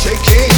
shaking.